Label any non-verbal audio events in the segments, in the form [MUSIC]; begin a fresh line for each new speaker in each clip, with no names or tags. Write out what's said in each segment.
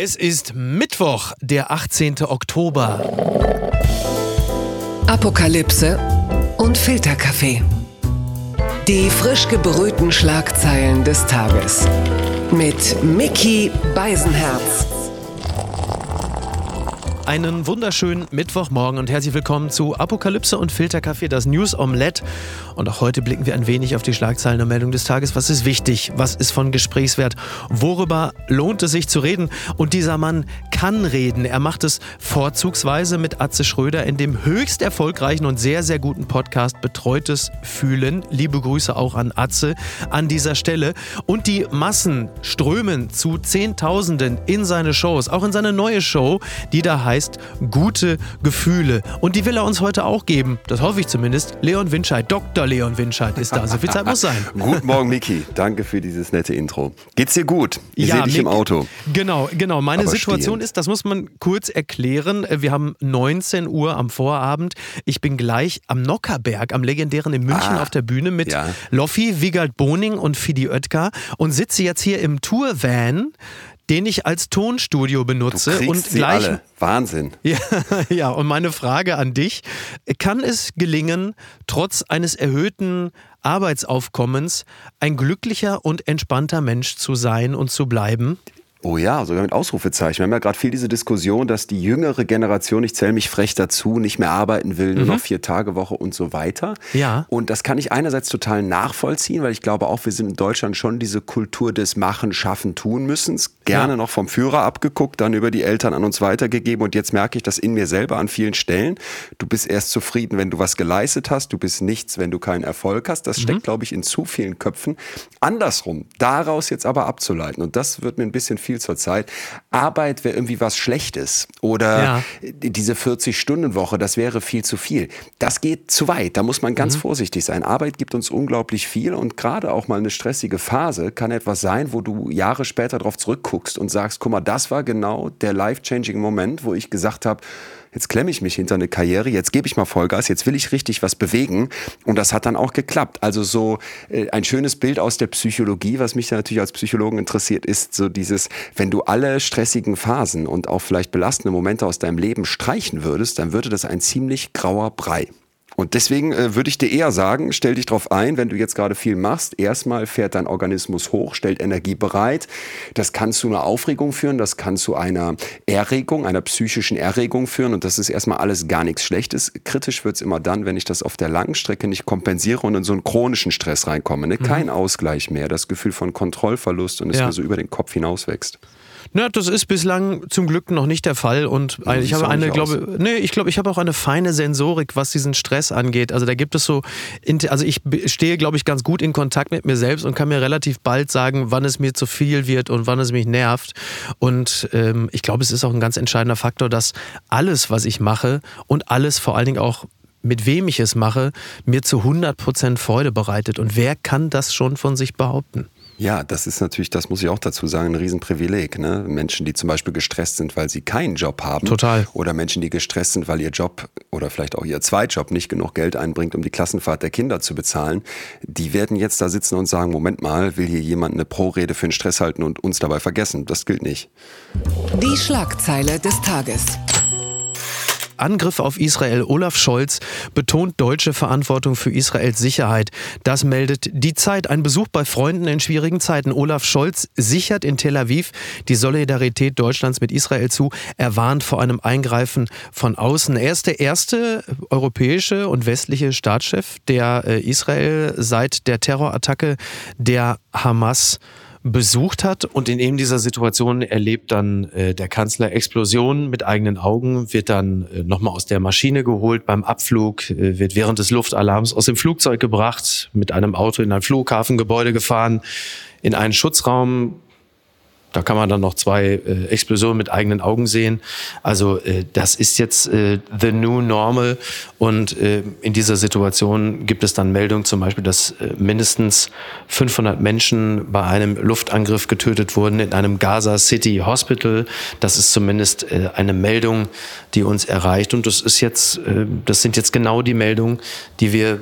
Es ist Mittwoch, der 18. Oktober.
Apokalypse und Filterkaffee. Die frisch gebrühten Schlagzeilen des Tages. Mit Mickey Beisenherz.
Einen wunderschönen Mittwochmorgen und herzlich willkommen zu Apokalypse und Filterkaffee, das News Omelette. Und auch heute blicken wir ein wenig auf die Schlagzeilen und Meldung des Tages. Was ist wichtig? Was ist von Gesprächswert? Worüber lohnt es sich zu reden? Und dieser Mann kann reden. Er macht es vorzugsweise mit Atze Schröder in dem höchst erfolgreichen und sehr, sehr guten Podcast Betreutes Fühlen. Liebe Grüße auch an Atze an dieser Stelle. Und die Massen strömen zu Zehntausenden in seine Shows, auch in seine neue Show, die da heißt heißt Gute Gefühle. Und die will er uns heute auch geben. Das hoffe ich zumindest. Leon Winscheid, Dr. Leon Winscheid ist da. So viel Zeit muss sein. [LAUGHS]
Guten Morgen, Miki. Danke für dieses nette Intro. Geht's dir gut? Ich ja, sehe dich Mick, im Auto.
Genau, genau. Meine Aber Situation stehend. ist, das muss man kurz erklären. Wir haben 19 Uhr am Vorabend. Ich bin gleich am Nockerberg, am legendären in München ah, auf der Bühne mit ja. Loffi, Wigald Boning und Fidi Oetker und sitze jetzt hier im Tourvan den ich als Tonstudio benutze und
gleich alle. Wahnsinn.
Ja, [LAUGHS] ja, und meine Frage an dich, kann es gelingen, trotz eines erhöhten Arbeitsaufkommens ein glücklicher und entspannter Mensch zu sein und zu bleiben?
Oh ja, sogar mit Ausrufezeichen. Wir haben ja gerade viel diese Diskussion, dass die jüngere Generation, ich zähle mich frech dazu, nicht mehr arbeiten will, nur mhm. noch vier Tage Woche und so weiter.
Ja.
Und das kann ich einerseits total nachvollziehen, weil ich glaube auch, wir sind in Deutschland schon diese Kultur des Machen, Schaffen, Tun müssens. Gerne ja. noch vom Führer abgeguckt, dann über die Eltern an uns weitergegeben. Und jetzt merke ich das in mir selber an vielen Stellen. Du bist erst zufrieden, wenn du was geleistet hast. Du bist nichts, wenn du keinen Erfolg hast. Das mhm. steckt, glaube ich, in zu vielen Köpfen. Andersrum, daraus jetzt aber abzuleiten. Und das wird mir ein bisschen viel zur Zeit. Arbeit wäre irgendwie was Schlechtes oder ja. diese 40-Stunden-Woche, das wäre viel zu viel. Das geht zu weit, da muss man ganz mhm. vorsichtig sein. Arbeit gibt uns unglaublich viel und gerade auch mal eine stressige Phase kann etwas sein, wo du Jahre später darauf zurückguckst und sagst, guck mal, das war genau der life-changing Moment, wo ich gesagt habe, jetzt klemme ich mich hinter eine Karriere, jetzt gebe ich mal Vollgas, jetzt will ich richtig was bewegen. Und das hat dann auch geklappt. Also so äh, ein schönes Bild aus der Psychologie, was mich natürlich als Psychologen interessiert, ist so dieses, wenn du alle stressigen Phasen und auch vielleicht belastende Momente aus deinem Leben streichen würdest, dann würde das ein ziemlich grauer Brei. Und deswegen äh, würde ich dir eher sagen, stell dich darauf ein, wenn du jetzt gerade viel machst. Erstmal fährt dein Organismus hoch, stellt Energie bereit. Das kann zu einer Aufregung führen, das kann zu einer Erregung, einer psychischen Erregung führen. Und das ist erstmal alles gar nichts Schlechtes. Kritisch wird's immer dann, wenn ich das auf der langen Strecke nicht kompensiere und in so einen chronischen Stress reinkomme. Ne? Kein mhm. Ausgleich mehr, das Gefühl von Kontrollverlust und es ja. mir so über den Kopf hinauswächst.
Na, das ist bislang zum Glück noch nicht der Fall und ja, ich habe eine, glaube, nee, ich glaube, ich habe auch eine feine Sensorik, was diesen Stress angeht. Also da gibt es so, also ich stehe, glaube ich, ganz gut in Kontakt mit mir selbst und kann mir relativ bald sagen, wann es mir zu viel wird und wann es mich nervt. Und ähm, ich glaube, es ist auch ein ganz entscheidender Faktor, dass alles, was ich mache und alles vor allen Dingen auch mit wem ich es mache, mir zu 100% Freude bereitet. Und wer kann das schon von sich behaupten?
Ja, das ist natürlich, das muss ich auch dazu sagen, ein Riesenprivileg. Ne? Menschen, die zum Beispiel gestresst sind, weil sie keinen Job haben.
Total.
Oder Menschen, die gestresst sind, weil ihr Job oder vielleicht auch ihr Zweitjob nicht genug Geld einbringt, um die Klassenfahrt der Kinder zu bezahlen. Die werden jetzt da sitzen und sagen, Moment mal, will hier jemand eine Pro-Rede für den Stress halten und uns dabei vergessen? Das gilt nicht.
Die Schlagzeile des Tages.
Angriff auf Israel. Olaf Scholz betont deutsche Verantwortung für Israels Sicherheit. Das meldet die Zeit. Ein Besuch bei Freunden in schwierigen Zeiten. Olaf Scholz sichert in Tel Aviv die Solidarität Deutschlands mit Israel zu. Er warnt vor einem Eingreifen von außen. Er ist der erste europäische und westliche Staatschef, der äh, Israel seit der Terrorattacke der Hamas besucht hat. Und in eben dieser Situation erlebt dann äh, der Kanzler Explosionen mit eigenen Augen, wird dann äh, nochmal aus der Maschine geholt beim Abflug, äh, wird während des Luftalarms aus dem Flugzeug gebracht, mit einem Auto in ein Flughafengebäude gefahren, in einen Schutzraum da kann man dann noch zwei äh, Explosionen mit eigenen Augen sehen. Also äh, das ist jetzt äh, the new normal. Und äh, in dieser Situation gibt es dann Meldungen zum Beispiel, dass äh, mindestens 500 Menschen bei einem Luftangriff getötet wurden in einem Gaza City Hospital. Das ist zumindest äh, eine Meldung, die uns erreicht. Und das ist jetzt, das sind jetzt genau die Meldungen, die wir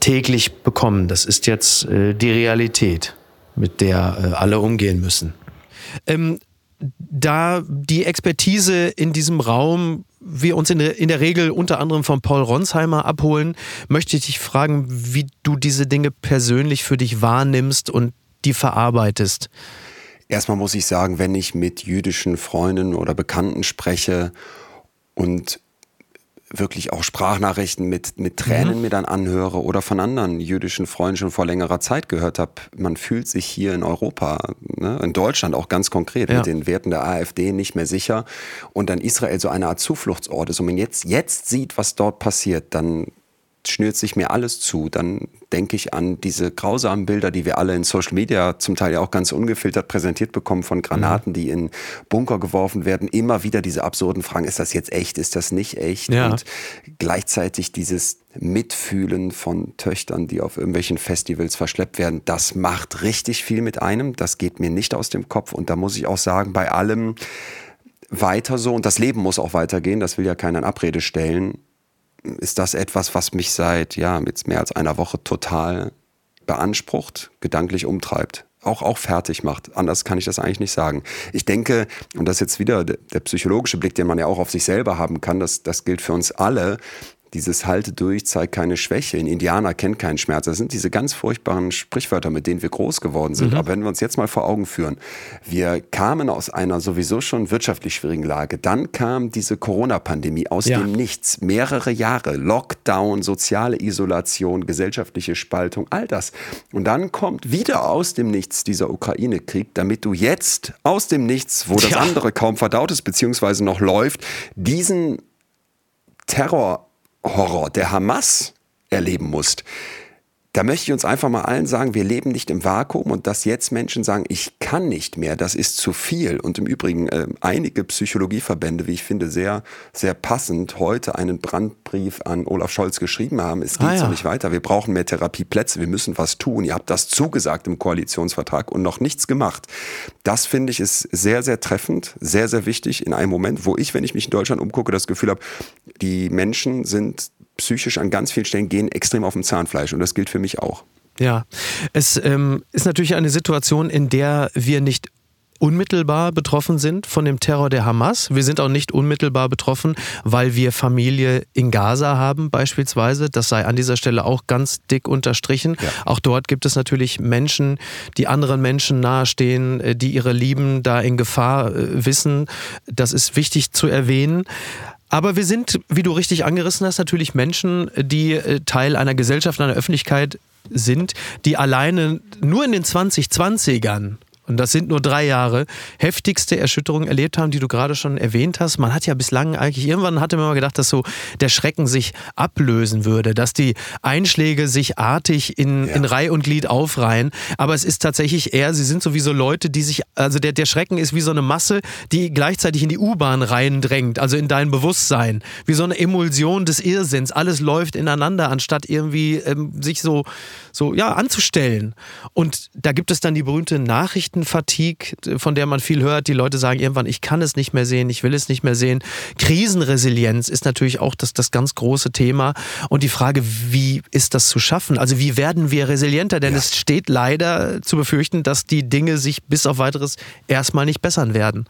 täglich bekommen. Das ist jetzt die Realität, mit der alle umgehen müssen. Ähm, da die Expertise in diesem Raum wir uns in der, in der Regel unter anderem von Paul Ronsheimer abholen, möchte ich dich fragen, wie du diese Dinge persönlich für dich wahrnimmst und die verarbeitest.
Erstmal muss ich sagen, wenn ich mit jüdischen Freunden oder Bekannten spreche und wirklich auch Sprachnachrichten mit, mit Tränen mhm. mir dann anhöre oder von anderen jüdischen Freunden schon vor längerer Zeit gehört habe, man fühlt sich hier in Europa, ne, in Deutschland auch ganz konkret ja. mit den Werten der AfD nicht mehr sicher und dann Israel so eine Art Zufluchtsort ist und man jetzt, jetzt sieht, was dort passiert, dann schnürt sich mir alles zu. Dann denke ich an diese grausamen Bilder, die wir alle in Social Media zum Teil ja auch ganz ungefiltert präsentiert bekommen von Granaten, mhm. die in Bunker geworfen werden. Immer wieder diese absurden Fragen, ist das jetzt echt, ist das nicht echt? Ja. Und gleichzeitig dieses Mitfühlen von Töchtern, die auf irgendwelchen Festivals verschleppt werden, das macht richtig viel mit einem. Das geht mir nicht aus dem Kopf. Und da muss ich auch sagen, bei allem weiter so, und das Leben muss auch weitergehen, das will ja keiner in Abrede stellen ist das etwas, was mich seit ja, jetzt mehr als einer Woche total beansprucht, gedanklich umtreibt. Auch, auch fertig macht. Anders kann ich das eigentlich nicht sagen. Ich denke, und das ist jetzt wieder der psychologische Blick, den man ja auch auf sich selber haben kann, das, das gilt für uns alle, dieses Halte durch, zeigt keine Schwäche. Ein Indianer kennt keinen Schmerz. Das sind diese ganz furchtbaren Sprichwörter, mit denen wir groß geworden sind. Mhm. Aber wenn wir uns jetzt mal vor Augen führen, wir kamen aus einer sowieso schon wirtschaftlich schwierigen Lage. Dann kam diese Corona-Pandemie aus ja. dem Nichts. Mehrere Jahre. Lockdown, soziale Isolation, gesellschaftliche Spaltung, all das. Und dann kommt wieder aus dem Nichts dieser Ukraine-Krieg, damit du jetzt aus dem Nichts, wo das ja. andere kaum verdaut ist, beziehungsweise noch läuft, diesen Terror Horror der Hamas erleben musst, da möchte ich uns einfach mal allen sagen, wir leben nicht im Vakuum und dass jetzt Menschen sagen, ich kann nicht mehr, das ist zu viel. Und im Übrigen äh, einige Psychologieverbände, wie ich finde, sehr, sehr passend, heute einen Brandbrief an Olaf Scholz geschrieben haben. Es geht ah, ja. so nicht weiter. Wir brauchen mehr Therapieplätze. Wir müssen was tun. Ihr habt das zugesagt im Koalitionsvertrag und noch nichts gemacht. Das finde ich ist sehr, sehr treffend, sehr, sehr wichtig in einem Moment, wo ich, wenn ich mich in Deutschland umgucke, das Gefühl habe, die Menschen sind psychisch an ganz vielen Stellen gehen extrem auf dem Zahnfleisch und das gilt für mich auch.
Ja, es ähm, ist natürlich eine Situation, in der wir nicht unmittelbar betroffen sind von dem Terror der Hamas. Wir sind auch nicht unmittelbar betroffen, weil wir Familie in Gaza haben beispielsweise. Das sei an dieser Stelle auch ganz dick unterstrichen. Ja. Auch dort gibt es natürlich Menschen, die anderen Menschen nahestehen, äh, die ihre Lieben da in Gefahr äh, wissen. Das ist wichtig zu erwähnen. Aber wir sind, wie du richtig angerissen hast, natürlich Menschen, die äh, Teil einer Gesellschaft, einer Öffentlichkeit sind, die alleine nur in den 2020ern und das sind nur drei Jahre, heftigste Erschütterungen erlebt haben, die du gerade schon erwähnt hast. Man hat ja bislang eigentlich, irgendwann hatte man mal gedacht, dass so der Schrecken sich ablösen würde, dass die Einschläge sich artig in, ja. in Reih und Glied aufreihen. Aber es ist tatsächlich eher, sie sind sowieso Leute, die sich, also der, der Schrecken ist wie so eine Masse, die gleichzeitig in die U-Bahn reindrängt, also in dein Bewusstsein. Wie so eine Emulsion des Irrsinns. Alles läuft ineinander, anstatt irgendwie ähm, sich so, so, ja, anzustellen. Und da gibt es dann die berühmte Nachricht, Nachrichtenfatigue, von der man viel hört. Die Leute sagen irgendwann, ich kann es nicht mehr sehen, ich will es nicht mehr sehen. Krisenresilienz ist natürlich auch das, das ganz große Thema. Und die Frage, wie ist das zu schaffen? Also wie werden wir resilienter? Denn ja. es steht leider zu befürchten, dass die Dinge sich bis auf weiteres erstmal nicht bessern werden.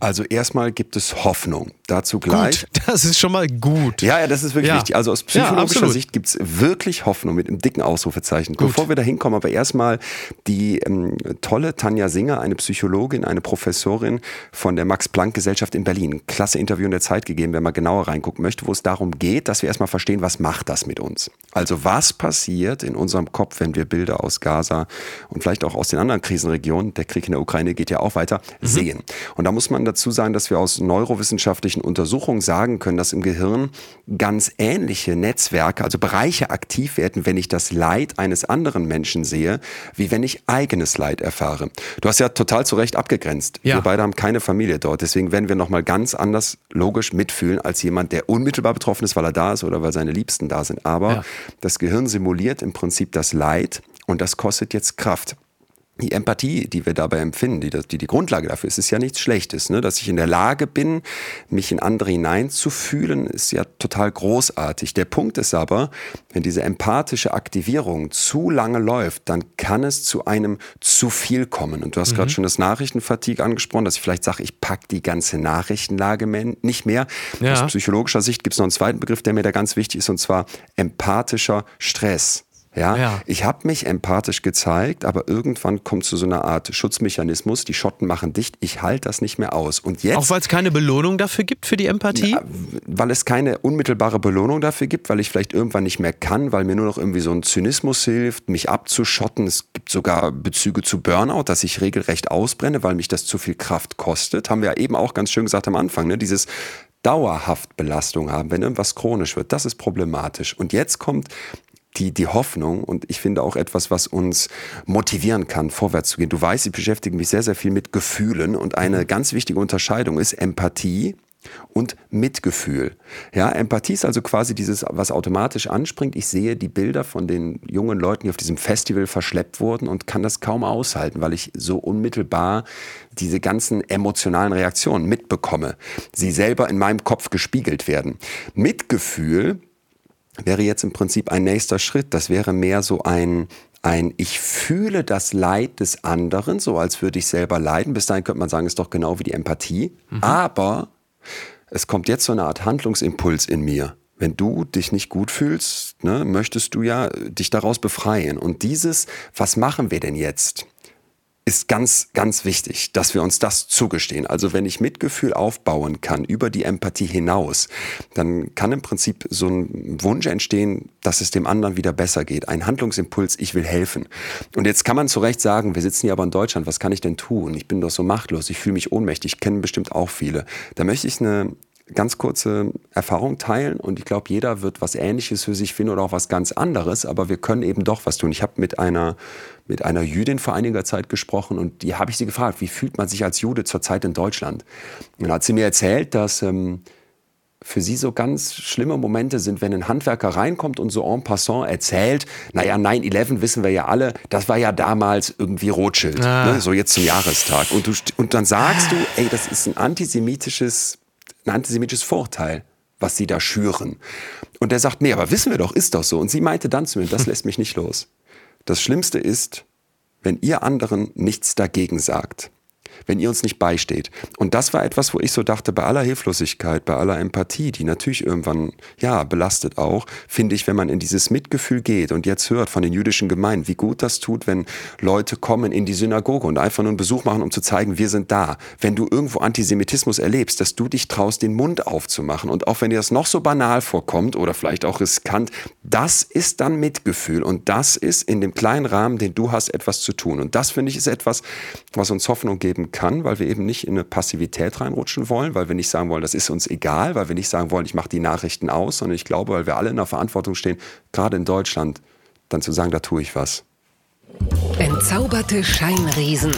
Also erstmal gibt es Hoffnung. Dazu gleich.
Gut, [LAUGHS] das ist schon mal gut.
Ja, ja, das ist wirklich ja. wichtig. Also aus psychologischer ja, Sicht gibt es wirklich Hoffnung mit einem dicken Ausrufezeichen. Gut. Bevor wir da hinkommen, aber erstmal die ähm, tolle Tanja Singer, eine Psychologin, eine Professorin von der Max-Planck-Gesellschaft in Berlin. Klasse Interview in der Zeit gegeben, wenn man genauer reingucken möchte, wo es darum geht, dass wir erstmal verstehen, was macht das mit uns. Also was passiert in unserem Kopf, wenn wir Bilder aus Gaza und vielleicht auch aus den anderen Krisenregionen, der Krieg in der Ukraine geht ja auch weiter, mhm. sehen. Und da muss man dazu sagen, dass wir aus neurowissenschaftlichen Untersuchungen sagen können, dass im Gehirn ganz ähnliche Netzwerke, also Bereiche aktiv werden, wenn ich das Leid eines anderen Menschen sehe, wie wenn ich eigenes Leid erfahre. Du hast ja total zu Recht abgegrenzt. Ja. Wir beide haben keine Familie dort. Deswegen werden wir nochmal ganz anders logisch mitfühlen als jemand, der unmittelbar betroffen ist, weil er da ist oder weil seine Liebsten da sind. Aber ja. das Gehirn simuliert im Prinzip das Leid und das kostet jetzt Kraft. Die Empathie, die wir dabei empfinden, die, die die Grundlage dafür ist, ist ja nichts Schlechtes. Ne? Dass ich in der Lage bin, mich in andere hineinzufühlen, ist ja total großartig. Der Punkt ist aber, wenn diese empathische Aktivierung zu lange läuft, dann kann es zu einem zu viel kommen. Und du hast mhm. gerade schon das Nachrichtenfatigue angesprochen, dass ich vielleicht sage, ich pack die ganze Nachrichtenlage nicht mehr. Ja. Aus psychologischer Sicht gibt es noch einen zweiten Begriff, der mir da ganz wichtig ist, und zwar empathischer Stress. Ja, ja. ich habe mich empathisch gezeigt, aber irgendwann kommt zu so einer Art Schutzmechanismus. Die Schotten machen dicht. Ich halte das nicht mehr aus. Und jetzt
auch weil es keine Belohnung dafür gibt für die Empathie, ja,
weil es keine unmittelbare Belohnung dafür gibt, weil ich vielleicht irgendwann nicht mehr kann, weil mir nur noch irgendwie so ein Zynismus hilft, mich abzuschotten. Es gibt sogar Bezüge zu Burnout, dass ich regelrecht ausbrenne, weil mich das zu viel Kraft kostet. Haben wir ja eben auch ganz schön gesagt am Anfang. Ne? Dieses dauerhaft Belastung haben, wenn irgendwas chronisch wird, das ist problematisch. Und jetzt kommt die, die Hoffnung und ich finde auch etwas, was uns motivieren kann, vorwärts zu gehen. Du weißt, ich beschäftige mich sehr, sehr viel mit Gefühlen und eine mhm. ganz wichtige Unterscheidung ist Empathie und Mitgefühl. Ja, Empathie ist also quasi dieses, was automatisch anspringt. Ich sehe die Bilder von den jungen Leuten, die auf diesem Festival verschleppt wurden und kann das kaum aushalten, weil ich so unmittelbar diese ganzen emotionalen Reaktionen mitbekomme, sie selber in meinem Kopf gespiegelt werden. Mitgefühl wäre jetzt im Prinzip ein nächster Schritt. Das wäre mehr so ein, ein Ich fühle das Leid des anderen, so als würde ich selber leiden. Bis dahin könnte man sagen, ist doch genau wie die Empathie. Mhm. Aber es kommt jetzt so eine Art Handlungsimpuls in mir. Wenn du dich nicht gut fühlst, ne, möchtest du ja dich daraus befreien. Und dieses, was machen wir denn jetzt? Ist ganz, ganz wichtig, dass wir uns das zugestehen. Also wenn ich Mitgefühl aufbauen kann über die Empathie hinaus, dann kann im Prinzip so ein Wunsch entstehen, dass es dem anderen wieder besser geht. Ein Handlungsimpuls, ich will helfen. Und jetzt kann man zu Recht sagen, wir sitzen hier aber in Deutschland, was kann ich denn tun? Ich bin doch so machtlos, ich fühle mich ohnmächtig, kennen bestimmt auch viele. Da möchte ich eine ganz kurze Erfahrung teilen und ich glaube, jeder wird was Ähnliches für sich finden oder auch was ganz anderes, aber wir können eben doch was tun. Ich habe mit einer, mit einer Jüdin vor einiger Zeit gesprochen und die habe ich sie gefragt, wie fühlt man sich als Jude zurzeit in Deutschland? Und dann hat sie mir erzählt, dass ähm, für sie so ganz schlimme Momente sind, wenn ein Handwerker reinkommt und so en passant erzählt, naja, 9-11 wissen wir ja alle, das war ja damals irgendwie Rothschild, ah. ne, so jetzt zum Jahrestag. Und, du, und dann sagst du, ey, das ist ein antisemitisches ein antisemitisches Vorteil, was sie da schüren. Und der sagt, nee, aber wissen wir doch, ist doch so. Und sie meinte dann zu mir, das lässt mich nicht los. Das Schlimmste ist, wenn ihr anderen nichts dagegen sagt wenn ihr uns nicht beisteht. Und das war etwas, wo ich so dachte, bei aller Hilflosigkeit, bei aller Empathie, die natürlich irgendwann, ja, belastet auch, finde ich, wenn man in dieses Mitgefühl geht und jetzt hört von den jüdischen Gemeinden, wie gut das tut, wenn Leute kommen in die Synagoge und einfach nur einen Besuch machen, um zu zeigen, wir sind da. Wenn du irgendwo Antisemitismus erlebst, dass du dich traust, den Mund aufzumachen und auch wenn dir das noch so banal vorkommt oder vielleicht auch riskant, das ist dann Mitgefühl und das ist in dem kleinen Rahmen, den du hast, etwas zu tun. Und das finde ich ist etwas, was uns Hoffnung geben kann, weil wir eben nicht in eine Passivität reinrutschen wollen, weil wir nicht sagen wollen, das ist uns egal, weil wir nicht sagen wollen, ich mache die Nachrichten aus, sondern ich glaube, weil wir alle in der Verantwortung stehen, gerade in Deutschland, dann zu sagen, da tue ich was.
Entzauberte Scheinriesen.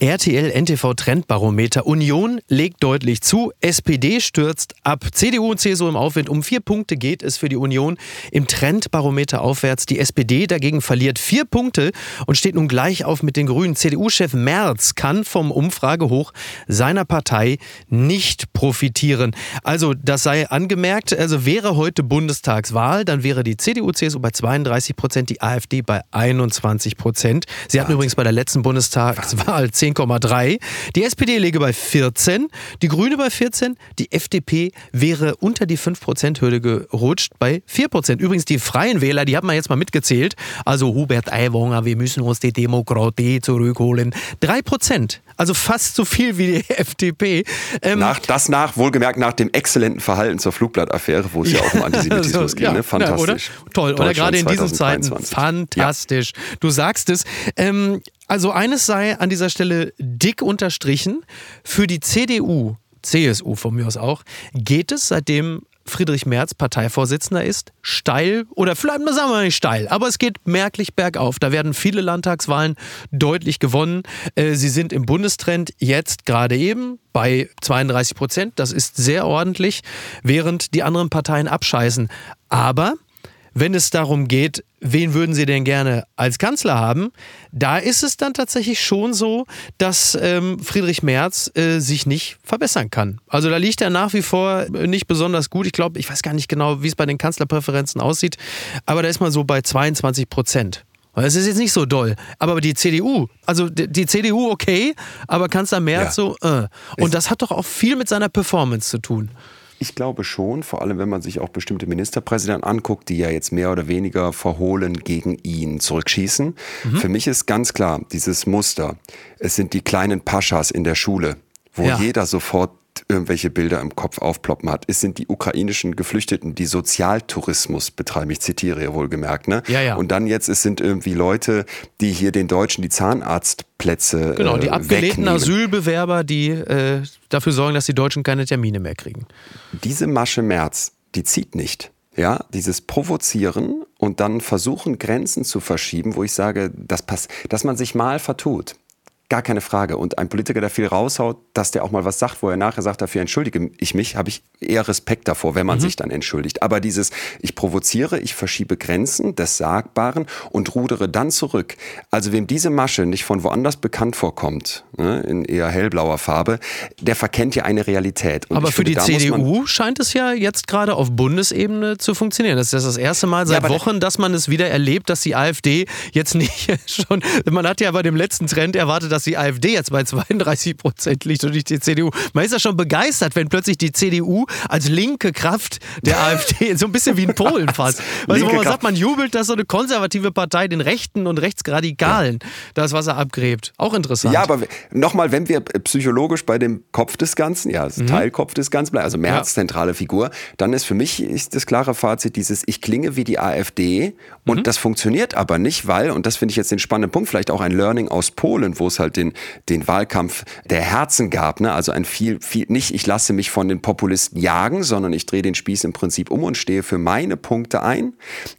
RTL NTV Trendbarometer. Union legt deutlich zu. SPD stürzt ab. CDU und CSU im Aufwind. Um vier Punkte geht es für die Union im Trendbarometer aufwärts. Die SPD dagegen verliert vier Punkte und steht nun gleich auf mit den Grünen. CDU-Chef Merz kann vom Umfragehoch seiner Partei nicht profitieren. Also, das sei angemerkt. Also, wäre heute Bundestagswahl, dann wäre die CDU, CSU bei 32 Prozent, die AfD bei 21 Prozent. Sie hatten übrigens bei der letzten Bundestagswahl 10 10,3. Die SPD läge bei 14, die Grüne bei 14, die FDP wäre unter die 5%-Hürde gerutscht bei 4%. Übrigens, die Freien Wähler, die haben wir jetzt mal mitgezählt. Also Hubert Aiwanger, wir müssen uns die Demokratie zurückholen. 3%. Also fast so viel wie die [LAUGHS] FDP.
Ähm, nach, das nach, wohlgemerkt nach dem exzellenten Verhalten zur Flugblattaffäre, wo es ja, ja auch um [LAUGHS] Antisemitismus also, ging. Ja, ne? Fantastisch.
Ja, oder? Toll, oder gerade in diesen Zeiten. Fantastisch. Du sagst es. Ähm, also eines sei an dieser Stelle dick unterstrichen. Für die CDU, CSU von mir aus auch, geht es seitdem Friedrich Merz Parteivorsitzender ist, steil oder vielleicht sagen wir nicht steil, aber es geht merklich bergauf. Da werden viele Landtagswahlen deutlich gewonnen. Äh, sie sind im Bundestrend jetzt gerade eben bei 32 Prozent. Das ist sehr ordentlich, während die anderen Parteien abscheißen. Aber wenn es darum geht, wen würden Sie denn gerne als Kanzler haben, da ist es dann tatsächlich schon so, dass ähm, Friedrich Merz äh, sich nicht verbessern kann. Also da liegt er nach wie vor nicht besonders gut. Ich glaube, ich weiß gar nicht genau, wie es bei den Kanzlerpräferenzen aussieht, aber da ist man so bei 22 Prozent. Das ist jetzt nicht so doll. Aber die CDU, also die, CDU okay, aber Kanzler Merz ja. so, äh. Und das hat doch auch viel mit seiner Performance zu tun.
Ich glaube schon, vor allem wenn man sich auch bestimmte Ministerpräsidenten anguckt, die ja jetzt mehr oder weniger verhohlen gegen ihn zurückschießen. Mhm. Für mich ist ganz klar dieses Muster. Es sind die kleinen Paschas in der Schule, wo ja. jeder sofort irgendwelche Bilder im Kopf aufploppen hat. Es sind die ukrainischen Geflüchteten, die Sozialtourismus betreiben. Ich zitiere ja wohlgemerkt. Ne?
Ja, ja.
Und dann jetzt, es sind irgendwie Leute, die hier den Deutschen die Zahnarztplätze
Genau, die
äh,
abgelehnten
wegnehmen.
Asylbewerber, die äh, dafür sorgen, dass die Deutschen keine Termine mehr kriegen.
Diese Masche März, die zieht nicht. Ja, dieses Provozieren und dann versuchen, Grenzen zu verschieben, wo ich sage, das passt, dass man sich mal vertut. Gar keine Frage. Und ein Politiker, der viel raushaut, dass der auch mal was sagt, wo er nachher sagt, dafür entschuldige ich mich, habe ich eher Respekt davor, wenn man mhm. sich dann entschuldigt. Aber dieses, ich provoziere, ich verschiebe Grenzen des Sagbaren und rudere dann zurück. Also wem diese Masche nicht von woanders bekannt vorkommt, ne, in eher hellblauer Farbe, der verkennt ja eine Realität.
Und Aber für finde, die CDU scheint es ja jetzt gerade auf Bundesebene zu funktionieren. Das ist das erste Mal seit ja, Wochen, dass man es wieder erlebt, dass die AfD jetzt nicht [LAUGHS] schon, man hat ja bei dem letzten Trend erwartet, dass dass die AfD jetzt bei [LAUGHS] 32 Prozent liegt und nicht die CDU. Man ist ja schon begeistert, wenn plötzlich die CDU als linke Kraft der [LAUGHS] AfD, so ein bisschen wie in Polen fast. Weißt du, wo man sagt, man jubelt, dass so eine konservative Partei den Rechten und Rechtsradikalen ja. das Wasser abgräbt. Auch interessant.
Ja, aber nochmal, wenn wir psychologisch bei dem Kopf des Ganzen, ja, mhm. Teilkopf des Ganzen bleiben, also Merz, ja. zentrale Figur, dann ist für mich ist das klare Fazit dieses, ich klinge wie die AfD und mhm. das funktioniert aber nicht, weil, und das finde ich jetzt den spannenden Punkt, vielleicht auch ein Learning aus Polen, wo es halt halt den, den Wahlkampf der Herzen gab. Ne? Also ein viel, viel, nicht ich lasse mich von den Populisten jagen, sondern ich drehe den Spieß im Prinzip um und stehe für meine Punkte ein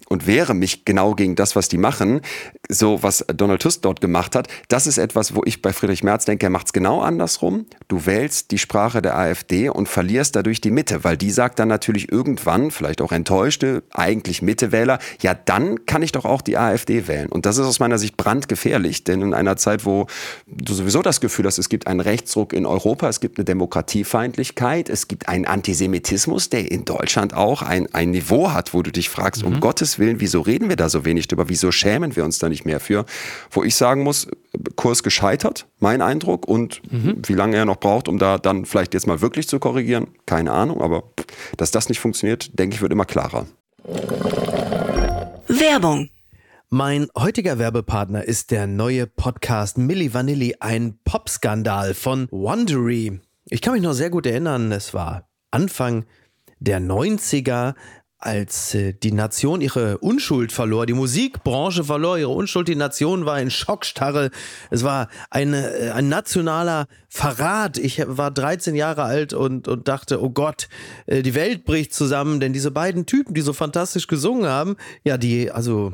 und wehre mich genau gegen das, was die machen. So, was Donald Tusk dort gemacht hat, das ist etwas, wo ich bei Friedrich Merz denke, er macht es genau andersrum. Du wählst die Sprache der AfD und verlierst dadurch die Mitte, weil die sagt dann natürlich irgendwann, vielleicht auch enttäuschte, eigentlich Mittewähler, ja, dann kann ich doch auch die AfD wählen. Und das ist aus meiner Sicht brandgefährlich, denn in einer Zeit, wo du sowieso das Gefühl hast, es gibt einen Rechtsruck in Europa, es gibt eine Demokratiefeindlichkeit, es gibt einen Antisemitismus, der in Deutschland auch ein, ein Niveau hat, wo du dich fragst, mhm. um Gottes Willen, wieso reden wir da so wenig drüber, wieso schämen wir uns da nicht mehr für? Wo ich sagen muss, Kurs gescheitert, mein Eindruck, und mhm. wie lange er noch braucht, um da dann vielleicht jetzt mal wirklich zu korrigieren, keine Ahnung, aber dass das nicht funktioniert, denke ich, wird immer klarer.
Werbung
mein heutiger Werbepartner ist der neue Podcast Milli Vanilli, ein Popskandal von Wondery. Ich kann mich noch sehr gut erinnern, es war Anfang der 90er, als äh, die Nation ihre Unschuld verlor, die Musikbranche verlor ihre Unschuld, die Nation war in Schockstarre, es war eine, äh, ein nationaler Verrat. Ich war 13 Jahre alt und, und dachte, oh Gott, äh, die Welt bricht zusammen, denn diese beiden Typen, die so fantastisch gesungen haben, ja, die, also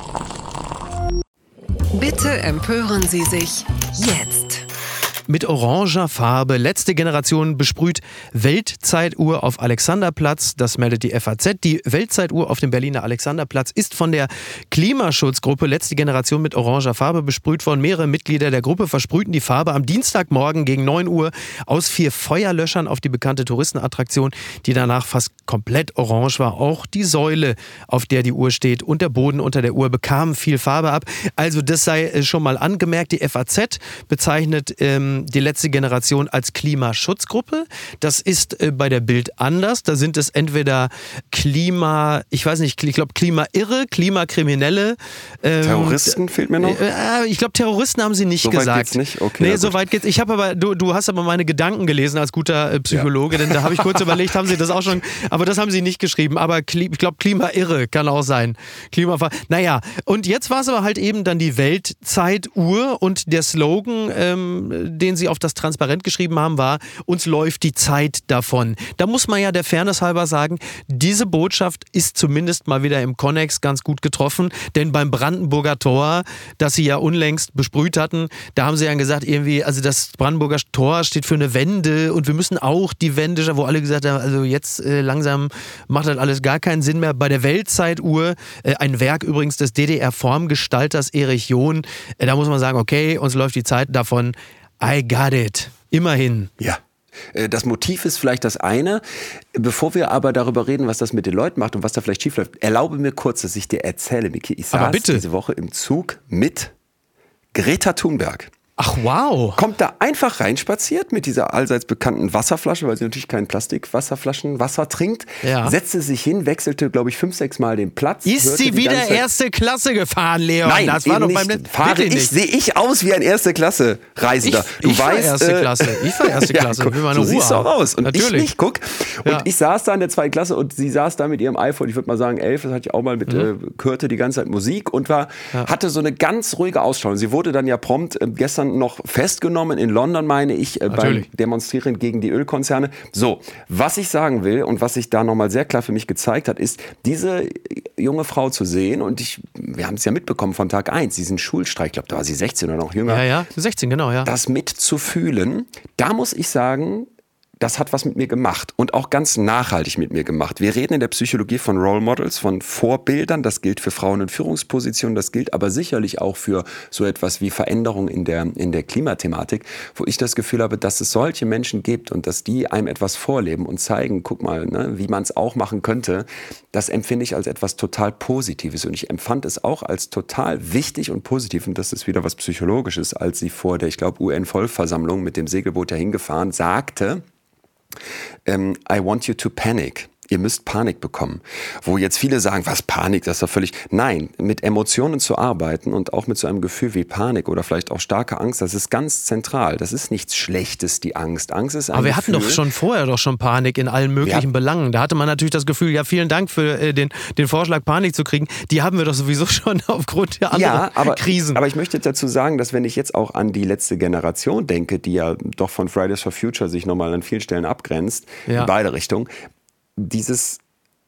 Bitte empören Sie sich jetzt.
Mit oranger Farbe. Letzte Generation besprüht Weltzeituhr auf Alexanderplatz. Das meldet die FAZ. Die Weltzeituhr auf dem Berliner Alexanderplatz ist von der Klimaschutzgruppe Letzte Generation mit oranger Farbe besprüht worden. Mehrere Mitglieder der Gruppe versprühten die Farbe am Dienstagmorgen gegen 9 Uhr aus vier Feuerlöschern auf die bekannte Touristenattraktion, die danach fast komplett orange war. Auch die Säule, auf der die Uhr steht und der Boden unter der Uhr bekamen viel Farbe ab. Also das sei äh, schon mal angemerkt. Die FAZ bezeichnet ähm, die letzte Generation als Klimaschutzgruppe. Das ist äh, bei der Bild anders. Da sind es entweder Klima, ich weiß nicht, ich glaube Klimairre, Klimakriminelle.
Ähm, Terroristen fehlt mir noch.
Äh, ich glaube Terroristen haben sie nicht
so
gesagt.
Weit geht's nicht? Okay,
nee, so weit geht's. Ich habe aber, du, du hast aber meine Gedanken gelesen als guter äh, Psychologe, ja. denn da habe ich kurz [LAUGHS] überlegt, haben sie das auch schon, aber das haben sie nicht geschrieben. Aber ich glaube Klimairre kann auch sein. Klimaver naja, und jetzt war es aber halt eben dann die Weltzeituhr und der Slogan, ähm, den sie auf das Transparent geschrieben haben, war, uns läuft die Zeit davon. Da muss man ja der Fairness halber sagen, diese Botschaft ist zumindest mal wieder im Connex ganz gut getroffen, denn beim Brandenburger Tor, das sie ja unlängst besprüht hatten, da haben sie ja gesagt, irgendwie, also das Brandenburger Tor steht für eine Wende und wir müssen auch die Wende, wo alle gesagt haben, also jetzt äh, langsam macht das alles gar keinen Sinn mehr. Bei der Weltzeituhr, äh, ein Werk übrigens des DDR-Formgestalters Erich John, äh, da muss man sagen, okay, uns läuft die Zeit davon. I got it. Immerhin.
Ja. Äh, das Motiv ist vielleicht das eine. Bevor wir aber darüber reden, was das mit den Leuten macht und was da vielleicht schiefläuft, erlaube mir kurz, dass ich dir erzähle, Miki. Ich saß diese Woche im Zug mit Greta Thunberg.
Ach wow.
Kommt da einfach reinspaziert mit dieser allseits bekannten Wasserflasche, weil sie natürlich kein Plastikwasserflaschen Wasser trinkt. Ja. Setzte sich hin, wechselte, glaube ich, fünf, sechs Mal den Platz.
Ist sie wieder erste Klasse gefahren, Leon?
Nein, das war doch beim nicht. Fahre ich, sehe ich aus wie ein erste Klasse Reisender.
Ich, du ich weißt, war erste äh, Klasse. Ich war erste [LAUGHS] Klasse.
ja, guck, so siehst du auch aus. Und natürlich. ich nicht, guck. Und ja. ich saß da in der zweiten Klasse und sie saß da mit ihrem iPhone, ich würde mal sagen elf, das hatte ich auch mal mit, mhm. äh, hörte die ganze Zeit Musik und war, hatte so eine ganz ruhige Ausstrahlung. Sie wurde dann ja prompt äh, gestern noch festgenommen in London, meine ich, äh, beim Demonstrieren gegen die Ölkonzerne. So, was ich sagen will und was sich da nochmal sehr klar für mich gezeigt hat, ist, diese junge Frau zu sehen und ich, wir haben es ja mitbekommen von Tag 1, diesen Schulstreik, ich glaube, da war sie 16 oder noch jünger.
Ja, ja, 16, genau, ja.
Das mitzufühlen, da muss ich sagen, das hat was mit mir gemacht und auch ganz nachhaltig mit mir gemacht. Wir reden in der Psychologie von Role Models, von Vorbildern. Das gilt für Frauen in Führungspositionen, das gilt aber sicherlich auch für so etwas wie Veränderung in der, in der Klimathematik, wo ich das Gefühl habe, dass es solche Menschen gibt und dass die einem etwas vorleben und zeigen, guck mal, ne, wie man es auch machen könnte. Das empfinde ich als etwas total Positives und ich empfand es auch als total wichtig und positiv und das ist wieder was Psychologisches, als sie vor der, ich glaube, UN-Vollversammlung mit dem Segelboot dahin gefahren sagte, ähm, I want you to panic ihr müsst Panik bekommen. Wo jetzt viele sagen, was Panik, das ist doch völlig. Nein, mit Emotionen zu arbeiten und auch mit so einem Gefühl wie Panik oder vielleicht auch starke Angst, das ist ganz zentral. Das ist nichts Schlechtes, die Angst. Angst ist ein
Aber wir
Gefühl,
hatten doch schon vorher doch schon Panik in allen möglichen ja. Belangen. Da hatte man natürlich das Gefühl, ja, vielen Dank für äh, den, den Vorschlag, Panik zu kriegen. Die haben wir doch sowieso [LAUGHS] schon aufgrund der anderen ja,
aber,
Krisen.
Aber ich möchte dazu sagen, dass wenn ich jetzt auch an die letzte Generation denke, die ja doch von Fridays for Future sich nochmal an vielen Stellen abgrenzt, ja. in beide Richtungen, dieses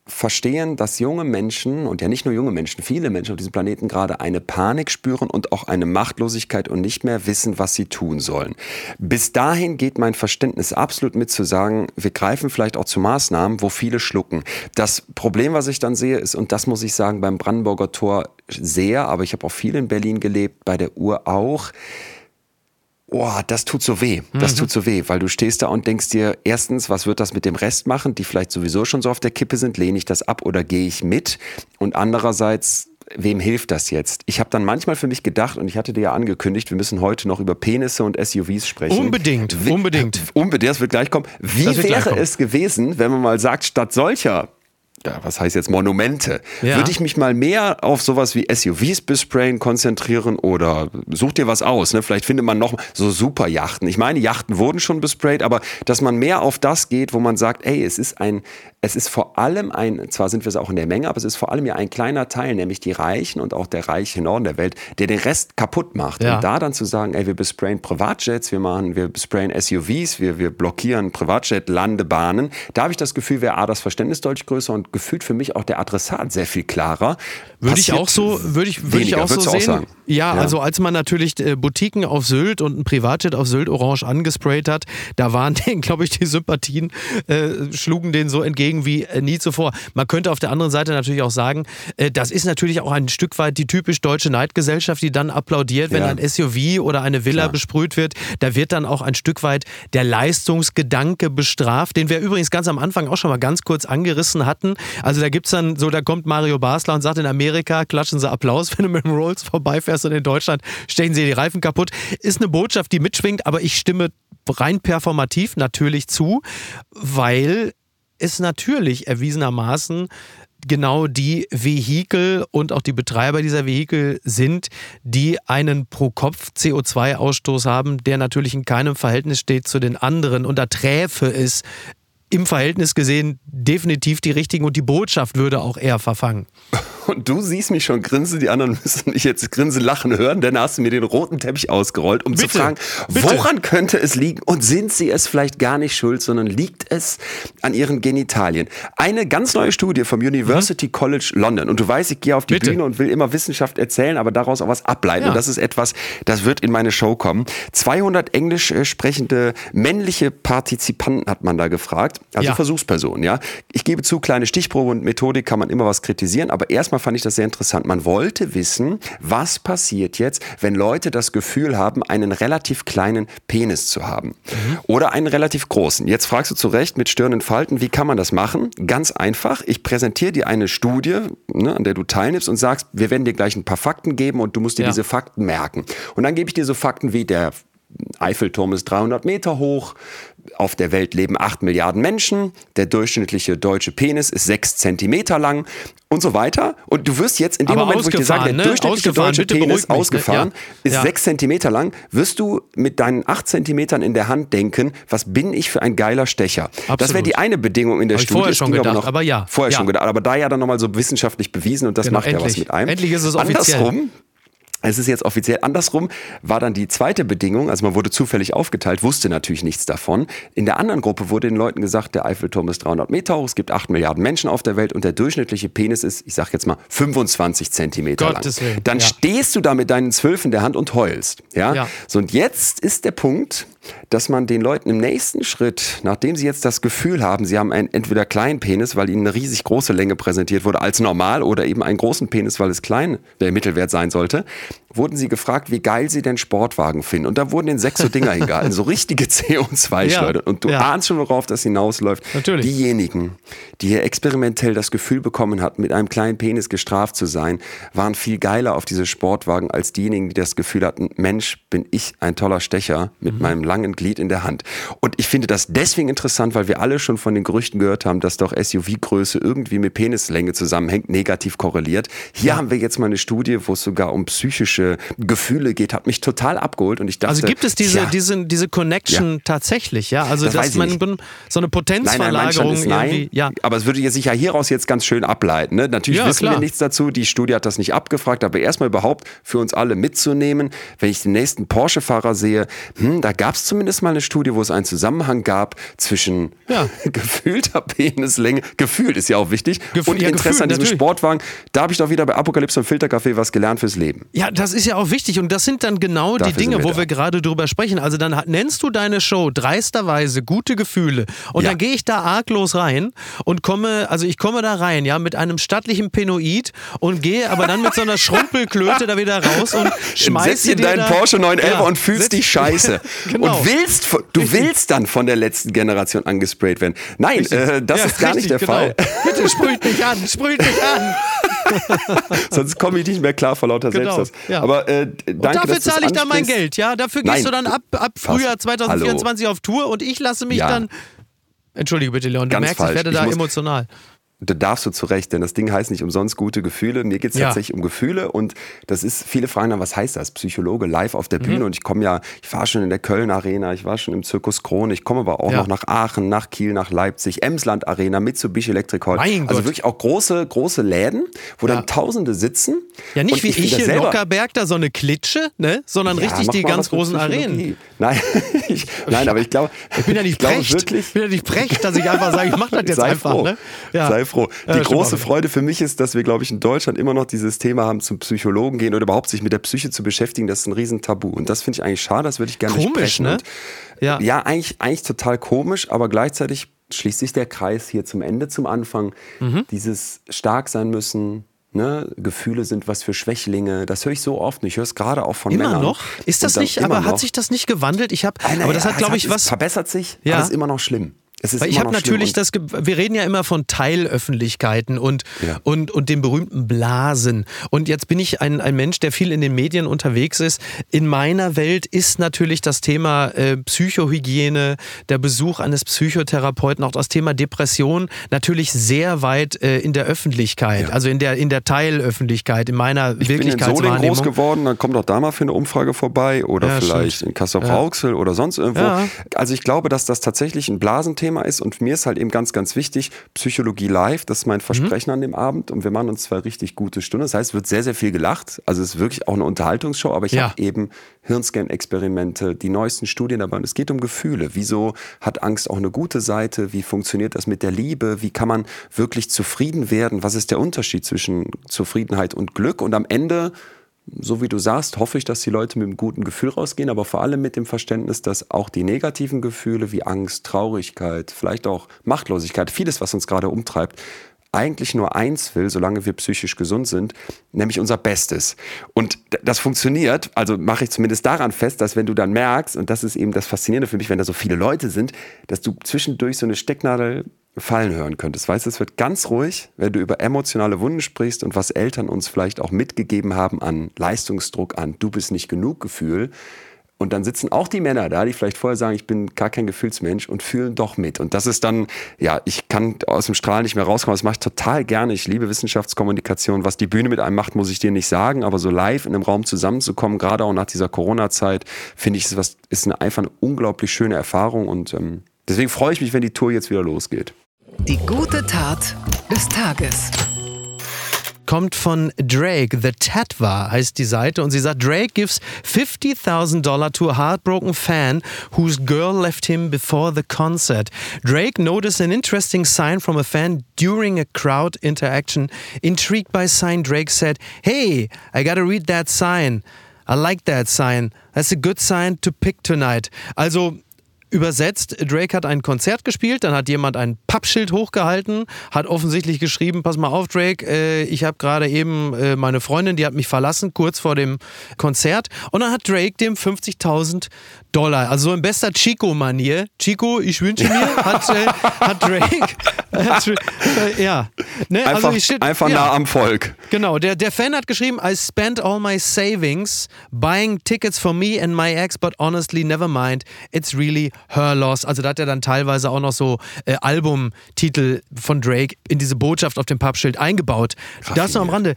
Verstehen, dass junge Menschen und ja nicht nur junge Menschen, viele Menschen auf diesem Planeten gerade eine Panik spüren und auch eine Machtlosigkeit und nicht mehr wissen, was sie tun sollen. Bis dahin geht mein Verständnis absolut mit zu sagen, wir greifen vielleicht auch zu Maßnahmen, wo viele schlucken. Das Problem, was ich dann sehe, ist, und das muss ich sagen, beim Brandenburger Tor sehr, aber ich habe auch viel in Berlin gelebt, bei der Uhr auch, oh, das tut so weh. Das mhm. tut so weh, weil du stehst da und denkst dir, erstens, was wird das mit dem Rest machen, die vielleicht sowieso schon so auf der Kippe sind, lehne ich das ab oder gehe ich mit? Und andererseits, wem hilft das jetzt? Ich habe dann manchmal für mich gedacht, und ich hatte dir ja angekündigt, wir müssen heute noch über Penisse und SUVs sprechen.
Unbedingt, Wie, unbedingt. [LAUGHS]
Unbedingt, das wird gleich kommen. Wie wäre es gewesen, wenn man mal sagt, statt solcher ja, was heißt jetzt Monumente, ja. würde ich mich mal mehr auf sowas wie SUVs besprayen konzentrieren oder such dir was aus. Ne? Vielleicht findet man noch so super Yachten. Ich meine, Yachten wurden schon besprayt, aber dass man mehr auf das geht, wo man sagt, ey, es ist ein, es ist vor allem ein, zwar sind wir es auch in der Menge, aber es ist vor allem ja ein kleiner Teil, nämlich die Reichen und auch der reiche Norden der Welt, der den Rest kaputt macht. Ja. Und da dann zu sagen, ey, wir besprayen Privatjets, wir machen, wir besprayen SUVs, wir, wir blockieren Privatjet-Landebahnen, da habe ich das Gefühl, wäre A, das Verständnis deutlich größer und gefühlt für mich auch der Adressat sehr viel klarer.
Würde ich auch so, würde ich, würde ich auch so sehen. Auch ja, ja, also als man natürlich äh, Boutiquen auf Sylt und ein Privatjet auf Sylt orange angesprayt hat, da waren denen, [LAUGHS] glaube ich, die Sympathien äh, schlugen denen so entgegen wie äh, nie zuvor. Man könnte auf der anderen Seite natürlich auch sagen, äh, das ist natürlich auch ein Stück weit die typisch deutsche Neidgesellschaft, die dann applaudiert, wenn ja. ein SUV oder eine Villa Klar. besprüht wird. Da wird dann auch ein Stück weit der Leistungsgedanke bestraft, den wir übrigens ganz am Anfang auch schon mal ganz kurz angerissen hatten. Also da gibt es dann so, da kommt Mario Basler und sagt in Amerika, klatschen sie Applaus, [LAUGHS] wenn du mit dem Rolls vorbeifährst und in Deutschland stechen sie die Reifen kaputt. Ist eine Botschaft, die mitschwingt, aber ich stimme rein performativ natürlich zu, weil es natürlich erwiesenermaßen genau die Vehikel und auch die Betreiber dieser Vehikel sind, die einen Pro-Kopf-CO2-Ausstoß haben, der natürlich in keinem Verhältnis steht zu den anderen. Und da träfe es im Verhältnis gesehen definitiv die richtigen und die Botschaft würde auch eher verfangen. [LAUGHS]
Und du siehst mich schon grinsen, die anderen [LAUGHS] müssen mich jetzt grinsen, lachen hören, denn hast du mir den roten Teppich ausgerollt, um bitte, zu fragen, bitte. woran könnte es liegen und sind sie es vielleicht gar nicht schuld, sondern liegt es an ihren Genitalien? Eine ganz neue Studie vom University mhm. College London und du weißt, ich gehe auf die bitte. Bühne und will immer Wissenschaft erzählen, aber daraus auch was ableiten ja. und das ist etwas, das wird in meine Show kommen. 200 englisch äh, sprechende männliche Partizipanten hat man da gefragt, also ja. Versuchspersonen, ja. Ich gebe zu, kleine Stichprobe und Methodik kann man immer was kritisieren, aber erstmal fand ich das sehr interessant. Man wollte wissen, was passiert jetzt, wenn Leute das Gefühl haben, einen relativ kleinen Penis zu haben. Mhm. Oder einen relativ großen. Jetzt fragst du zu Recht mit stirrenden Falten, wie kann man das machen? Ganz einfach. Ich präsentiere dir eine Studie, ne, an der du teilnimmst und sagst, wir werden dir gleich ein paar Fakten geben und du musst dir ja. diese Fakten merken. Und dann gebe ich dir so Fakten wie der Eiffelturm ist 300 Meter hoch, auf der Welt leben 8 Milliarden Menschen, der durchschnittliche deutsche Penis ist 6 Zentimeter lang und so weiter. Und du wirst jetzt in dem
Aber
Moment, wo ich dir sage, der
ne?
durchschnittliche deutsche Penis mich, ausgefahren ne? ja. ist ja. 6 Zentimeter lang, wirst du mit deinen 8 Zentimetern in der Hand denken, was bin ich für ein geiler Stecher. Absolut. Das wäre die eine Bedingung in der
Hab
Studie.
Vorher schon gedacht, aber,
noch,
aber ja.
Vorher ja. schon gedacht, aber da ja dann nochmal so wissenschaftlich bewiesen und das genau, macht endlich. ja was mit einem.
Endlich ist es offiziell.
Andersrum, es ist jetzt offiziell andersrum, war dann die zweite Bedingung, also man wurde zufällig aufgeteilt, wusste natürlich nichts davon. In der anderen Gruppe wurde den Leuten gesagt, der Eiffelturm ist 300 Meter hoch, es gibt 8 Milliarden Menschen auf der Welt und der durchschnittliche Penis ist, ich sag jetzt mal, 25 Zentimeter lang.
Willen.
Dann
ja.
stehst du da mit deinen Zwölf in der Hand und heulst. Ja?
ja.
So, und jetzt ist der Punkt, dass man den Leuten im nächsten Schritt, nachdem sie jetzt das Gefühl haben, sie haben einen entweder kleinen Penis, weil ihnen eine riesig große Länge präsentiert wurde, als normal, oder eben einen großen Penis, weil es klein der Mittelwert sein sollte, wurden sie gefragt, wie geil sie denn Sportwagen finden. Und da wurden in sechs so Dinger [LAUGHS] hingehalten, so richtige CO2-Schleuder. Ja, und du ja. ahnst schon, worauf das hinausläuft.
Natürlich.
Diejenigen, die hier experimentell das Gefühl bekommen hatten, mit einem kleinen Penis gestraft zu sein, waren viel geiler auf diese Sportwagen als diejenigen, die das Gefühl hatten, Mensch, bin ich ein toller Stecher mit mhm. meinem langen Glied in der Hand. Und ich finde das deswegen interessant, weil wir alle schon von den Gerüchten gehört haben, dass doch SUV-Größe irgendwie mit Penislänge zusammenhängt, negativ korreliert. Hier ja. haben wir jetzt mal eine Studie, wo es sogar um psychische Gefühle geht, hat mich total abgeholt und ich dachte,
also gibt es diese tja, diese diese Connection ja. tatsächlich, ja? Also das dass man so eine Potenzverlagerung
nein, nein, nein,
ja.
Aber es würde ja sicher hieraus jetzt ganz schön ableiten. Ne? Natürlich ja, wissen klar. wir nichts dazu. Die Studie hat das nicht abgefragt, aber erstmal überhaupt für uns alle mitzunehmen, wenn ich den nächsten Porsche-Fahrer sehe, hm, da gab es zumindest mal eine Studie, wo es einen Zusammenhang gab zwischen
ja. [LAUGHS]
gefühlter Penislänge, gefühlt ist ja auch wichtig,
Gef
und
ja,
Interesse
gefühlt,
an diesem
natürlich.
Sportwagen. Da habe ich doch wieder bei Apokalypse und Filterkaffee was gelernt fürs Leben.
Ja, das ist ja auch wichtig und das sind dann genau Dafür die Dinge, wir wo da. wir gerade drüber sprechen. Also dann nennst du deine Show dreisterweise gute Gefühle und ja. dann gehe ich da arglos rein und komme, also ich komme da rein, ja, mit einem stattlichen Penoid und gehe aber dann mit so einer [LAUGHS] Schrumpelklöte da wieder raus und schmeiße
in deinen Porsche 911 ja, und fühlst dich scheiße. [LAUGHS] genau. Und willst, du willst dann von der letzten Generation angesprayt werden. Nein, äh, das ja, ist gar richtig, nicht der genau. Fall.
Bitte sprüht mich an, sprüht mich an. [LAUGHS] [LAUGHS]
Sonst komme ich nicht mehr klar vor lauter genau, Selbsthass. Ja. Aber äh, danke, und
dafür zahle ich dann mein Geld, ja? Dafür gehst Nein, du dann ab, ab Frühjahr 2024 Hallo. auf Tour und ich lasse mich ja. dann. Entschuldige bitte, Leon, du
Ganz
merkst,
falsch.
ich werde
ich
da emotional
da darfst du zurecht, denn das Ding heißt nicht umsonst gute Gefühle. Mir geht es ja. tatsächlich um Gefühle und das ist, viele fragen dann, was heißt das? Psychologe live auf der Bühne mhm. und ich komme ja, ich war schon in der Köln Arena, ich war schon im Zirkus Krone, ich komme aber auch ja. noch nach Aachen, nach Kiel, nach Leipzig, Emsland Arena, Mitsubishi Electric Hall.
Mein
also
Gott.
wirklich auch große, große Läden, wo ja. dann Tausende sitzen.
Ja, nicht wie ich, ich hier in Lockerberg da so eine Klitsche, ne? sondern richtig die ganz großen Arenen.
Nein, [LAUGHS] ich, nein, aber ich glaube,
ich bin ja nicht
ich
precht. Wirklich,
ich
bin ja nicht precht, dass ich einfach sage, ich mache das [LAUGHS] jetzt einfach.
Froh.
Ne?
Ja. Sei froh. froh. Die große Freude für mich ist, dass wir, glaube ich, in Deutschland immer noch dieses Thema haben, zum Psychologen gehen oder überhaupt sich mit der Psyche zu beschäftigen. Das ist ein Riesentabu. Und das finde ich eigentlich schade, das würde ich gerne
Komisch,
sprechen.
ne?
Und,
Ja.
ja, eigentlich, eigentlich total komisch, aber gleichzeitig schließt sich der Kreis hier zum Ende, zum Anfang.
Mhm.
Dieses stark sein müssen, ne? Gefühle sind was für Schwächlinge. Das höre ich so oft. Ich höre es gerade auch von
Immer
Männern.
noch? Ist das
dann
nicht,
immer
aber hat
noch.
sich das nicht gewandelt? Ich habe,
naja,
aber das hat, glaube ich, was.
verbessert sich,
Ja.
aber ist immer noch schlimm. Es ist
Weil ich habe natürlich das, wir reden ja immer von Teilöffentlichkeiten und,
Ja.
und, und den berühmten Blasen. Und jetzt bin ich ein, ein Mensch, der viel in den Medien unterwegs ist. In meiner Welt ist natürlich das Thema äh, Psychohygiene, der Besuch eines Psychotherapeuten, auch das Thema Depression natürlich sehr weit äh, in der Öffentlichkeit,
Ja.
also in der, in der Teilöffentlichkeit, in meiner
Ich bin in Solingen
Wirklichkeitswahrnehmung.
groß geworden, dann kommt doch da mal für eine Umfrage vorbei oder
Ja,
vielleicht
stimmt.
in Kassel-Rauxel oder sonst irgendwo. Also ich glaube, dass das tatsächlich ein Blasenthema ist und mir ist halt eben ganz, ganz wichtig, Psychologie live, das ist mein Versprechen
Mhm.
an dem Abend und wir machen uns zwei richtig gute Stunden. Das heißt, es wird sehr, sehr viel gelacht. Also es ist wirklich auch eine Unterhaltungsshow, aber ich
Ja.
habe eben Hirnscan-Experimente, die neuesten Studien dabei und es geht um Gefühle. Wieso hat Angst auch eine gute Seite? Wie funktioniert das mit der Liebe? Wie kann man wirklich zufrieden werden? Was ist der Unterschied zwischen Zufriedenheit und Glück? Und am Ende so wie du sagst, hoffe ich, dass die Leute mit einem guten Gefühl rausgehen, aber vor allem mit dem Verständnis, dass auch die negativen Gefühle wie Angst, Traurigkeit, vielleicht auch Machtlosigkeit, vieles, was uns gerade umtreibt, eigentlich nur eins will, solange wir psychisch gesund sind, nämlich unser Bestes. Und das funktioniert, also mache ich zumindest daran fest, dass wenn du dann merkst, und das ist eben das Faszinierende für mich, wenn da so viele Leute sind, dass du zwischendurch so eine Stecknadel fallen hören könntest. Weißt du, es wird ganz ruhig, wenn du über emotionale Wunden sprichst und was Eltern uns vielleicht auch mitgegeben haben an Leistungsdruck, an du bist nicht genug Gefühl. Und dann sitzen auch die Männer da, die vielleicht vorher sagen, ich bin gar kein Gefühlsmensch und fühlen doch mit. Und das ist dann, ja, ich kann aus dem Strahl nicht mehr rauskommen. Das mache ich total gerne. Ich liebe Wissenschaftskommunikation. Was die Bühne mit einem macht, muss ich dir nicht sagen. Aber so live in einem Raum zusammenzukommen, gerade auch nach dieser Corona-Zeit, finde ich, ist, was, ist eine, einfach eine unglaublich schöne Erfahrung. Und ähm, deswegen freue ich mich, wenn die Tour jetzt wieder losgeht.
Die gute Tat des Tages.
kommt von Drake. The Tatwa heißt die Seite und sie sagt, Drake gives $50,000 to a heartbroken fan whose girl left him before the concert. Drake noticed an interesting sign from a fan during a crowd interaction. Intrigued by sign, Drake said, Hey, I gotta read that sign. I like that sign. That's a good sign to pick tonight. Also Übersetzt, Drake hat ein Konzert gespielt, dann hat jemand ein Pappschild hochgehalten, hat offensichtlich geschrieben, pass mal auf Drake, äh, ich habe gerade eben äh, meine Freundin, die hat mich verlassen, kurz vor dem Konzert. Und dann hat Drake dem 50.000 Dollar, also so in bester Chico-Manier, Chico, ich wünsche mir, hat, äh, hat Drake, [LAUGHS] hat, äh, ja. Ne?
Einfach,
also ich, steht-
einfach
ja.
nah am Volk.
Genau, der, der Fan hat geschrieben, I spent all my savings buying tickets for me and my ex, but honestly, never mind, it's really her loss. Also da hat er dann teilweise auch noch so äh, Albumtitel von Drake in diese Botschaft auf dem Pappschild eingebaut. Das nur am Rande.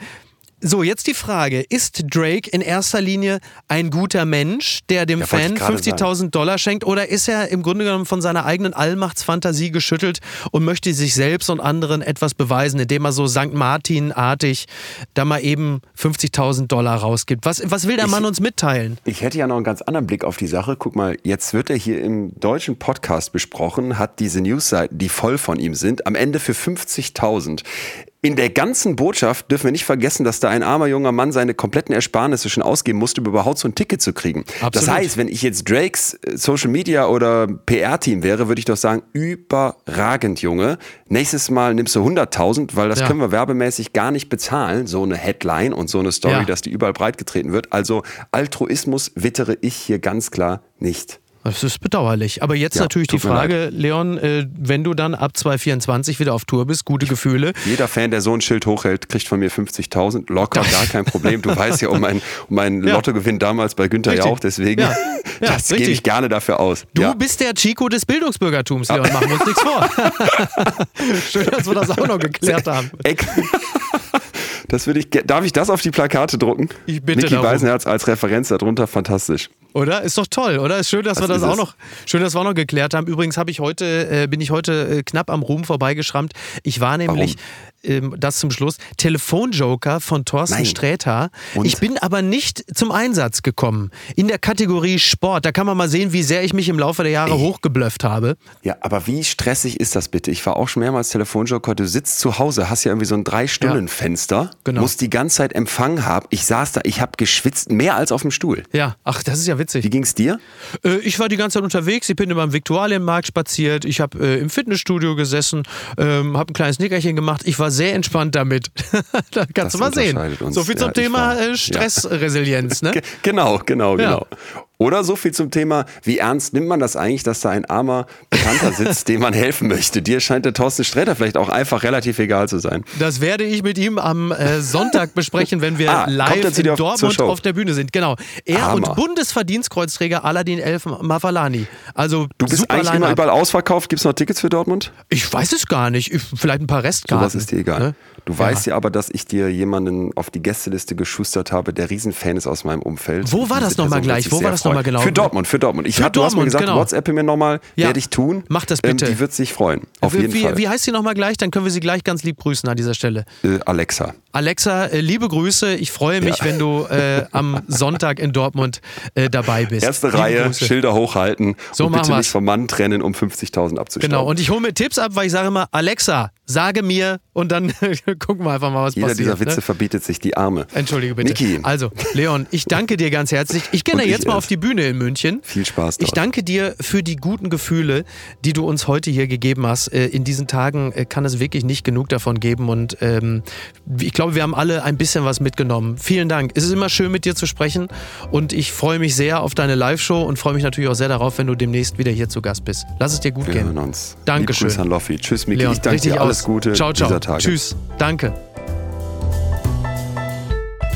So, jetzt die Frage, ist Drake in erster Linie ein guter Mensch, der dem
Ja,
Fan
ich gerade
50.000 Dollar schenkt, oder ist er im Grunde genommen von seiner eigenen Allmachtsfantasie geschüttelt und möchte sich selbst und anderen etwas beweisen, indem er so St. Martin-artig da mal eben 50.000 Dollar rausgibt? Was, was will der Mann uns mitteilen?
Ich hätte ja noch einen ganz anderen Blick auf die Sache. Guck mal, jetzt wird er hier im deutschen Podcast besprochen, hat diese Newsseiten, die voll von ihm sind, am Ende für 50.000. In der ganzen Botschaft dürfen wir nicht vergessen, dass da ein armer junger Mann seine kompletten Ersparnisse schon ausgeben musste, um überhaupt so ein Ticket zu kriegen. Das
Absolut.
heißt, wenn ich jetzt Drakes äh, Social Media oder PR-Team wäre, würde ich doch sagen, überragend, Junge. Nächstes Mal nimmst du 100.000, weil das
Ja.
können wir werbemäßig gar nicht bezahlen, so eine Headline und so eine Story,
Ja.
dass die überall breitgetreten wird. Also Altruismus wittere ich hier ganz klar nicht.
Das ist bedauerlich. Aber jetzt
Ja,
natürlich die Frage, Leon, äh, wenn du dann ab 2024 wieder auf Tour bist, gute Gefühle.
Jeder Fan, der so ein Schild hochhält, kriegt von mir 50.000. Locker, [LAUGHS] gar kein Problem. Du weißt ja um meinen um mein
Ja.
Lottogewinn damals bei Günther
Richtig.
Jauch, deswegen,
Ja. [LAUGHS] Ja,
das gebe ich gerne dafür aus.
Du
ja.
bist der Chico des Bildungsbürgertums, Leon, [LAUGHS] machen wir uns nichts vor. Schön, dass wir das auch noch geklärt haben.
Das würde ich, darf ich das auf die Plakate drucken?
Ich bitte
Niki
darum.
Beisenherz als Referenz darunter, fantastisch.
Oder? Ist doch toll, oder? Ist schön, dass wir
Das
das
ist
auch
es.
noch, schön, dass wir auch noch geklärt haben. Übrigens habe ich heute, äh, bin ich heute äh, knapp am Ruhm vorbeigeschrammt. Ich war nämlich, das zum Schluss, Telefonjoker von Thorsten
Nein.
Sträter.
Und?
Ich bin aber nicht zum Einsatz gekommen. In der Kategorie Sport, da kann man mal sehen, wie sehr ich mich im Laufe der Jahre hochgeblufft habe.
Ja, aber wie stressig ist das bitte? Ich war auch schon mehrmals Telefonjoker. Du sitzt zu Hause, hast ja irgendwie so ein Drei-Stunden-Fenster,
Genau.
musst die ganze Zeit Empfang haben. Ich saß da, ich habe geschwitzt, mehr als auf dem Stuhl.
Ja, ach, das ist ja witzig.
Wie ging's dir?
Äh, ich war die ganze Zeit unterwegs. Ich bin immer im Viktualienmarkt spaziert. Ich habe äh, im Fitnessstudio gesessen, ähm, habe ein kleines Nickerchen gemacht. Ich war sehr entspannt damit. [LAUGHS] da kannst
Das
du mal sehen.
uns.
So viel
Ja,
zum
ich
Thema
war-
äh,
ja.
Stressresilienz. Ne? [LAUGHS]
Ge- Genau, genau,
Ja.
Oder so viel zum Thema, wie ernst nimmt man das eigentlich, dass da ein armer Bekannter sitzt, [LAUGHS] dem man helfen möchte? Dir scheint der Thorsten Sträter vielleicht auch einfach relativ egal zu sein.
Das werde ich mit ihm am äh, Sonntag besprechen, wenn wir
Ah,
live in
auf-
Dortmund auf der Bühne sind. Genau. Er
Hammer.
und Bundesverdienstkreuzträger Aladin El Mafalani. Also
Du bist eigentlich immer überall ausverkauft. Gibt es noch Tickets für Dortmund?
Ich weiß es gar nicht. Ich, vielleicht ein paar Restkarten.
Sowas ist dir egal.
Ne?
Du
Ja.
weißt ja aber, dass ich dir jemanden auf die Gästeliste geschustert habe, der Riesenfan ist aus meinem Umfeld.
Wo war das noch mal
Person wird
gleich? Wo war das noch mal
freuen.
genau?
Für Dortmund, für Dortmund. Ich
Für
du hast mir
Dortmund,
gesagt,
genau.
WhatsApp mir nochmal,
Ja,
werde ich tun.
mach das bitte.
Ähm, die wird sich freuen. Auf
wie,
jeden
wie,
Fall.
wie heißt sie nochmal gleich? Dann können wir sie gleich ganz lieb grüßen an dieser Stelle.
Äh, Alexa.
Alexa, äh, liebe Grüße. Ich freue mich,
Ja.
wenn du äh, am Sonntag in Dortmund äh, dabei bist.
Erste
Liebe
Reihe,
Grüße.
Schilder hochhalten
So
und bitte
wir's.
nicht vom Mann trennen, um 50.000 abzustauben.
Genau, und ich hole mir Tipps ab, weil ich sage immer, Alexa, sage mir und dann [LAUGHS] gucken wir einfach mal, was
Jeder
passiert.
dieser Witze
ne?
verbietet sich die Arme.
Entschuldige bitte.
Niki.
Also, Leon, ich danke dir ganz herzlich. Ich gehe
ich
jetzt mal
erst.
auf die Bühne in München.
Viel Spaß
Ich
dort.
danke dir für die guten Gefühle, die du uns heute hier gegeben hast. Äh, In diesen Tagen äh, kann es wirklich nicht genug davon geben und ähm, ich glaube, wir haben alle ein bisschen was mitgenommen. Vielen Dank. Es ist immer schön, mit dir zu sprechen und ich freue mich sehr auf deine Live-Show und freue mich natürlich auch sehr darauf, wenn du demnächst wieder hier zu Gast bist. Lass es dir gut
Wir
gehen.
hören uns.
Dankeschön.
Grüße an Loffi. Tschüss, Miki.
Leon,
ich danke dir. Alles
aus.
Gute
Ciao, ciao.
dieser Tage.
Tschüss. Danke.